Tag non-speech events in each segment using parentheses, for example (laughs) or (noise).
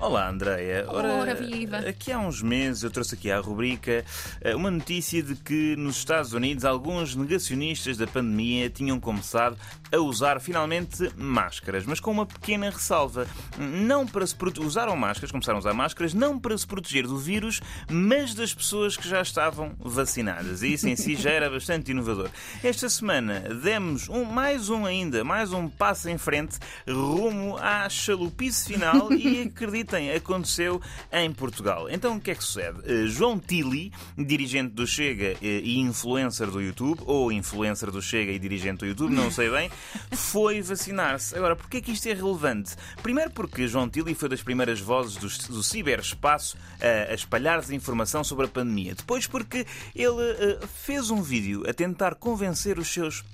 Olá, Andreia. Ora, viva. Aqui há uns meses eu trouxe aqui à rubrica eh, uma notícia de que nos Estados Unidos alguns negacionistas da pandemia tinham começado a usar finalmente máscaras, mas com uma pequena ressalva. Não para se prote... usaram máscaras, começaram a usar máscaras, não para se proteger do vírus, mas das pessoas que já estavam vacinadas. E isso em si já era bastante inovador. Esta semana demos um, mais um ainda, mais um passo em frente rumo à chalupice final (laughs) e acredito ontem aconteceu em Portugal. Então o que é que sucede? Uh, João Tilly, dirigente do Chega uh, e influencer do YouTube, ou influencer do Chega e dirigente do YouTube, não sei bem, (laughs) foi vacinar-se. Agora, porquê é que isto é relevante? Primeiro porque João Tilly foi das primeiras vozes do, do ciberespaço uh, a espalhar desinformação sobre a pandemia. Depois porque ele fez um vídeo a tentar convencer os seus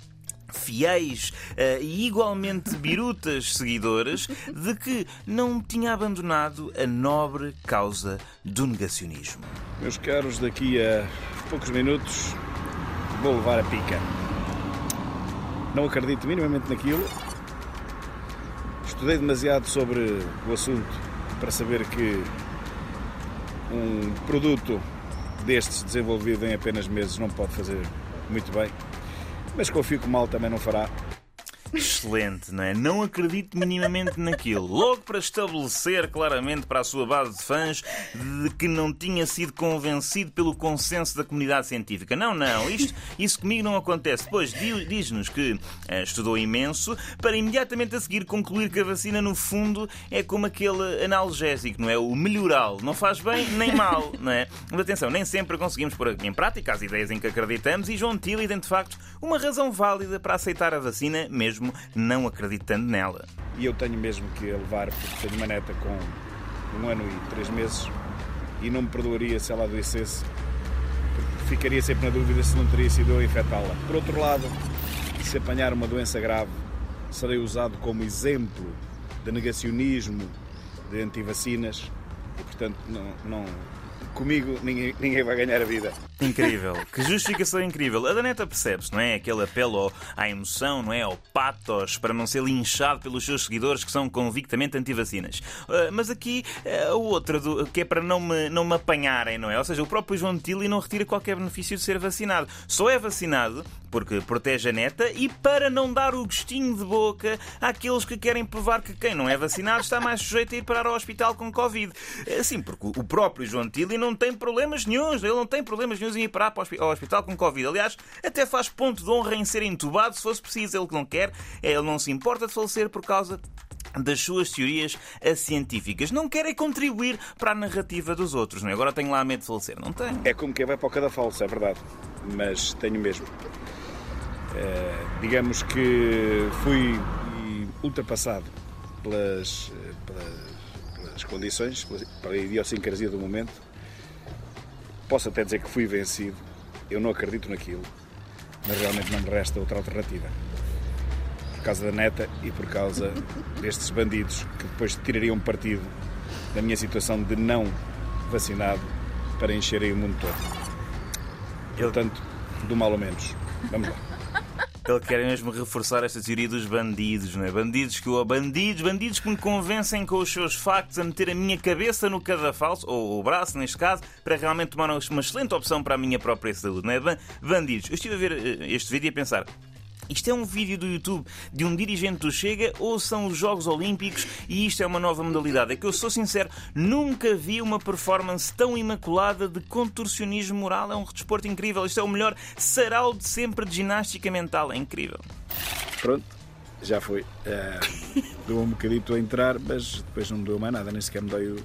fiéis uh, e igualmente birutas seguidores de que não tinha abandonado a nobre causa do negacionismo. Meus caros, daqui a poucos minutos vou levar a pica. Não acredito minimamente naquilo. Estudei demasiado sobre o assunto para saber que um produto destes desenvolvido em apenas meses não pode fazer muito bem mas que o mal também não fará. Excelente, não é? Não acredito minimamente naquilo. Logo para estabelecer claramente para a sua base de fãs de que não tinha sido convencido pelo consenso da comunidade científica. Não, não, isto, isso comigo não acontece. Depois diz-nos que uh, estudou imenso para imediatamente a seguir concluir que a vacina, no fundo, é como aquele analgésico, não é? O melhoral. Não faz bem nem mal, não é? Mas atenção, nem sempre conseguimos pôr em prática as ideias em que acreditamos e João Tilly tem, de facto, uma razão válida para aceitar a vacina, mesmo mesmo não acreditando nela. E eu tenho mesmo que a levar, porque tenho uma neta com um ano e três meses e não me perdoaria se ela adoecesse, ficaria sempre na dúvida se não teria sido eu a infectá-la. Por outro lado, se apanhar uma doença grave, serei usado como exemplo de negacionismo de antivacinas e, portanto, não, não comigo ninguém, ninguém vai ganhar a vida. Incrível, que justificação incrível. A Daneta percebe-se, não é? Aquele apelo à emoção, não é? Ao patos, para não ser linchado pelos seus seguidores que são convictamente anti-vacinas. Uh, mas aqui uh, a outra, do, que é para não me, não me apanharem, não é? Ou seja, o próprio João Tilly não retira qualquer benefício de ser vacinado. Só é vacinado porque protege a neta e para não dar o gostinho de boca àqueles que querem provar que quem não é vacinado está mais sujeito a ir parar ao hospital com Covid. Sim, porque o próprio João Tilly não tem problemas nenhums, ele não tem problemas nenhums em ir parar ao hospital com Covid. Aliás, até faz ponto de honra em ser entubado se fosse preciso. Ele que não quer, é, ele não se importa de falecer por causa das suas teorias científicas. Não querem contribuir para a narrativa dos outros. Não é? Agora tenho lá medo de falecer. Não tenho. É como quem vai para o cada falso, é verdade. Mas tenho mesmo. Eh, digamos que fui ultrapassado pelas, pelas, pelas condições, pela idiosincrasia do momento. Posso até dizer que fui vencido. Eu não acredito naquilo, mas realmente não me resta outra alternativa. Por causa da neta e por causa (laughs) destes bandidos que depois tirariam partido da minha situação de não vacinado para encherem o mundo todo. Portanto, do mal ao menos. Vamos lá. Ele quer mesmo reforçar esta teoria dos bandidos, não é? Bandidos que bandidos, bandidos que me convencem com os seus factos a meter a minha cabeça no cadafalso, ou o braço neste caso, para realmente tomar uma excelente opção para a minha própria saúde, não é? Bandidos. Eu estive a ver eh, este vídeo e a pensar, isto é um vídeo do YouTube de um dirigente do Chega ou são os Jogos Olímpicos e isto é uma nova modalidade? É que eu sou sincero, nunca vi uma performance tão imaculada de contorcionismo moral. É um desporto incrível. Isto é o melhor sarau de sempre de ginástica mental. É incrível. Pronto, já foi. É, deu um bocadito a entrar, mas depois não me deu mais nada, nem sequer me dei o,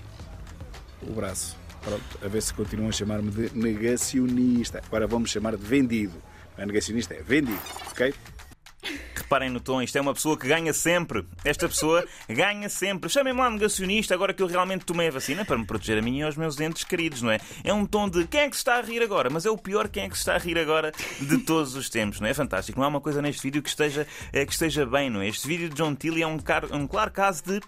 o braço. Pronto, a ver se continuam a chamar-me de negacionista. Agora vamos chamar de vendido. Não é negacionista, é vendido, ok? Reparem no tom, isto é uma pessoa que ganha sempre. Esta pessoa ganha sempre. Chamem-me lá negacionista agora que eu realmente tomei a vacina para me proteger a mim e aos meus entes queridos, não é? É um tom de quem é que se está a rir agora? Mas é o pior quem é que se está a rir agora de todos os tempos, não é? Fantástico. Não há uma coisa neste vídeo que esteja, eh, que esteja bem, não é? Este vídeo de John Tilly é um, um claro caso de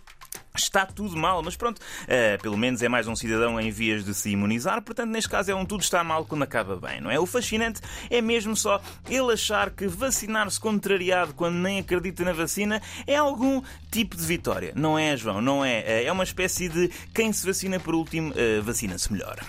Está tudo mal, mas pronto, uh, pelo menos é mais um cidadão em vias de se imunizar, portanto, neste caso é um tudo está mal quando acaba bem, não é? O fascinante é mesmo só ele achar que vacinar-se contrariado quando nem acredita na vacina é algum tipo de vitória. Não é, João, não é. É uma espécie de quem se vacina por último uh, vacina-se melhor.